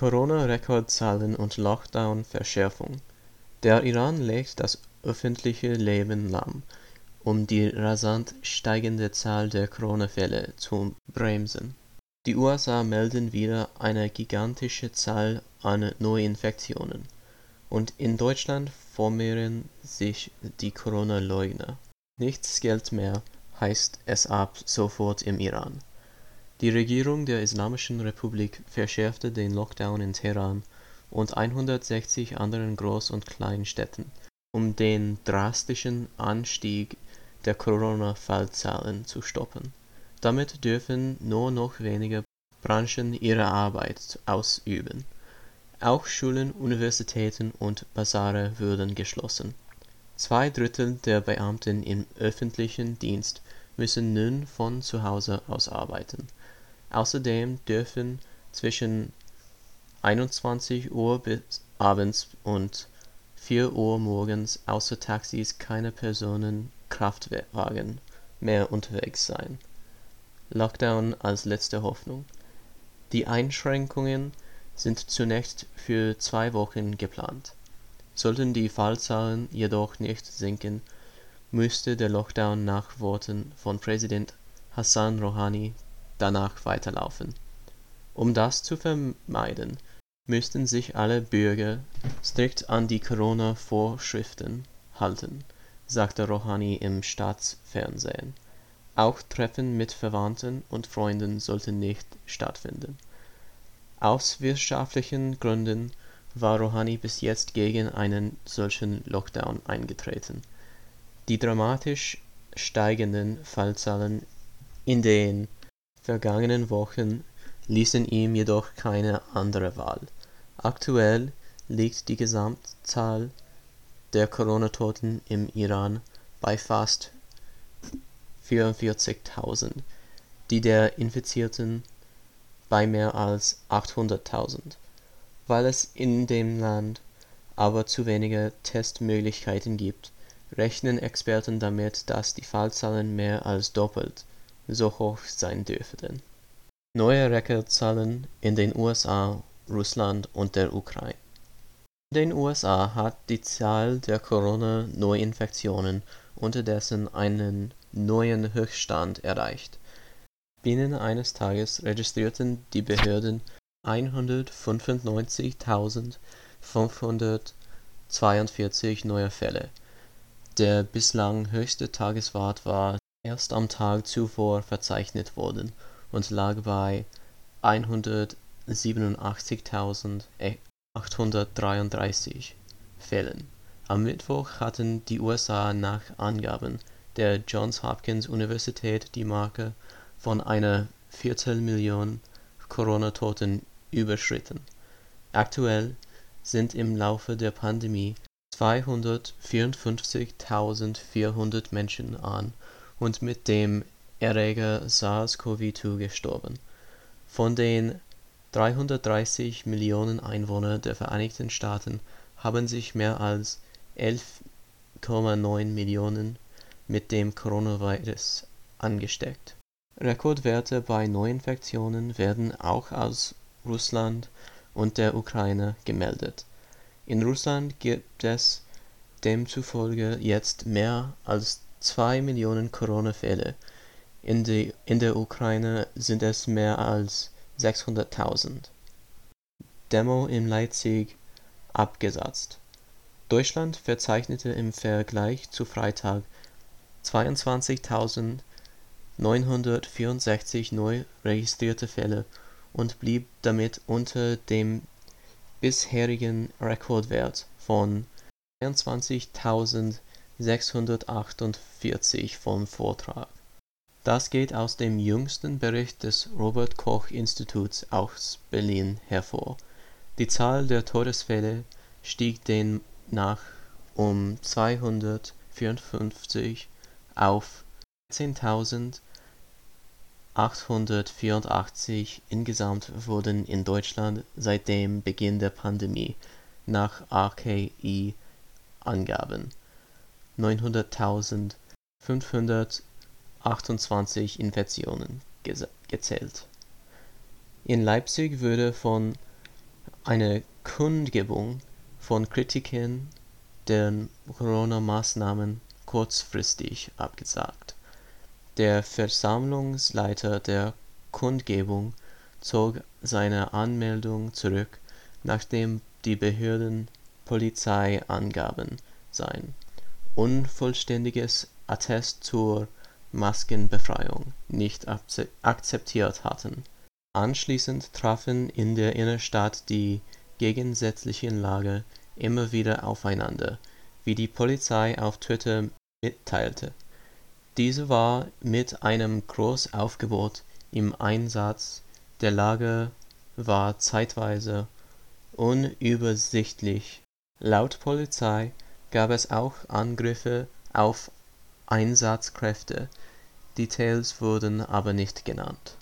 Corona-Rekordzahlen und Lockdown-Verschärfung Der Iran legt das öffentliche Leben lahm, um die rasant steigende Zahl der Corona-Fälle zu bremsen. Die USA melden wieder eine gigantische Zahl an Neuinfektionen, und in Deutschland formieren sich die Corona-Leugner. Nichts gilt mehr, heißt es ab sofort im Iran. Die Regierung der Islamischen Republik verschärfte den Lockdown in Teheran und 160 anderen Groß und Kleinstädten, um den drastischen Anstieg der Corona-Fallzahlen zu stoppen. Damit dürfen nur noch wenige Branchen ihre Arbeit ausüben. Auch Schulen, Universitäten und Basare würden geschlossen. Zwei Drittel der Beamten im öffentlichen Dienst müssen nun von zu Hause aus arbeiten Außerdem dürfen zwischen 21 Uhr abends und 4 Uhr morgens außer Taxis keine Personenkraftwagen mehr unterwegs sein. Lockdown als letzte Hoffnung Die Einschränkungen sind zunächst für zwei Wochen geplant. Sollten die Fallzahlen jedoch nicht sinken, müsste der Lockdown nach Worten von Präsident Hassan Rouhani danach weiterlaufen. Um das zu vermeiden, müssten sich alle Bürger strikt an die Corona-Vorschriften halten, sagte Rouhani im Staatsfernsehen. Auch Treffen mit Verwandten und Freunden sollten nicht stattfinden. Aus wirtschaftlichen Gründen war Rouhani bis jetzt gegen einen solchen Lockdown eingetreten. Die dramatisch steigenden Fallzahlen in den vergangenen Wochen ließen ihm jedoch keine andere Wahl. Aktuell liegt die Gesamtzahl der Corona-Toten im Iran bei fast 44.000, die der Infizierten bei mehr als 800.000. Weil es in dem Land aber zu wenige Testmöglichkeiten gibt, rechnen Experten damit, dass die Fallzahlen mehr als doppelt so hoch sein dürften. Neue Rekordzahlen in den USA, Russland und der Ukraine In den USA hat die Zahl der Corona-Neuinfektionen unterdessen einen neuen Höchststand erreicht. Binnen eines Tages registrierten die Behörden 195.542 neue Fälle. Der bislang höchste Tageswert war erst am Tag zuvor verzeichnet worden und lag bei 187.833 Fällen. Am Mittwoch hatten die USA nach Angaben der Johns Hopkins Universität die Marke von einer Viertelmillion Corona-Toten überschritten. Aktuell sind im Laufe der Pandemie 254.400 Menschen an und mit dem Erreger SARS-CoV-2 gestorben. Von den 330 Millionen Einwohnern der Vereinigten Staaten haben sich mehr als 11,9 Millionen mit dem Coronavirus angesteckt. Rekordwerte bei Neuinfektionen werden auch aus Russland und der Ukraine gemeldet. In Russland gibt es demzufolge jetzt mehr als zwei Millionen Corona-Fälle, in der Ukraine sind es mehr als 600.000. Demo in Leipzig abgesatzt. Deutschland verzeichnete im Vergleich zu Freitag 22.964 neu registrierte Fälle und blieb damit unter dem bisherigen Rekordwert von 22.000 648 vom Vortrag. Das geht aus dem jüngsten Bericht des Robert-Koch-Instituts aus Berlin hervor. Die Zahl der Todesfälle stieg demnach um 254 auf 13.884. Insgesamt wurden in Deutschland seit dem Beginn der Pandemie nach RKI-Angaben 900.528 Infektionen gezählt. In Leipzig wurde von eine Kundgebung von Kritikern der Corona-Maßnahmen kurzfristig abgesagt. Der Versammlungsleiter der Kundgebung zog seine Anmeldung zurück, nachdem die Behörden Polizei angaben, sein „ unvollständiges Attest zur Maskenbefreiung “nicht akzeptiert hatten. Anschließend trafen in der Innenstadt die gegensätzlichen Lager immer wieder aufeinander, wie die Polizei auf Twitter mitteilte. Diese war mit einem Großaufgebot im Einsatz, der Lager war zeitweise unübersichtlich. Laut Polizei gab es auch Angriffe auf Einsatzkräfte, Details wurden aber nicht genannt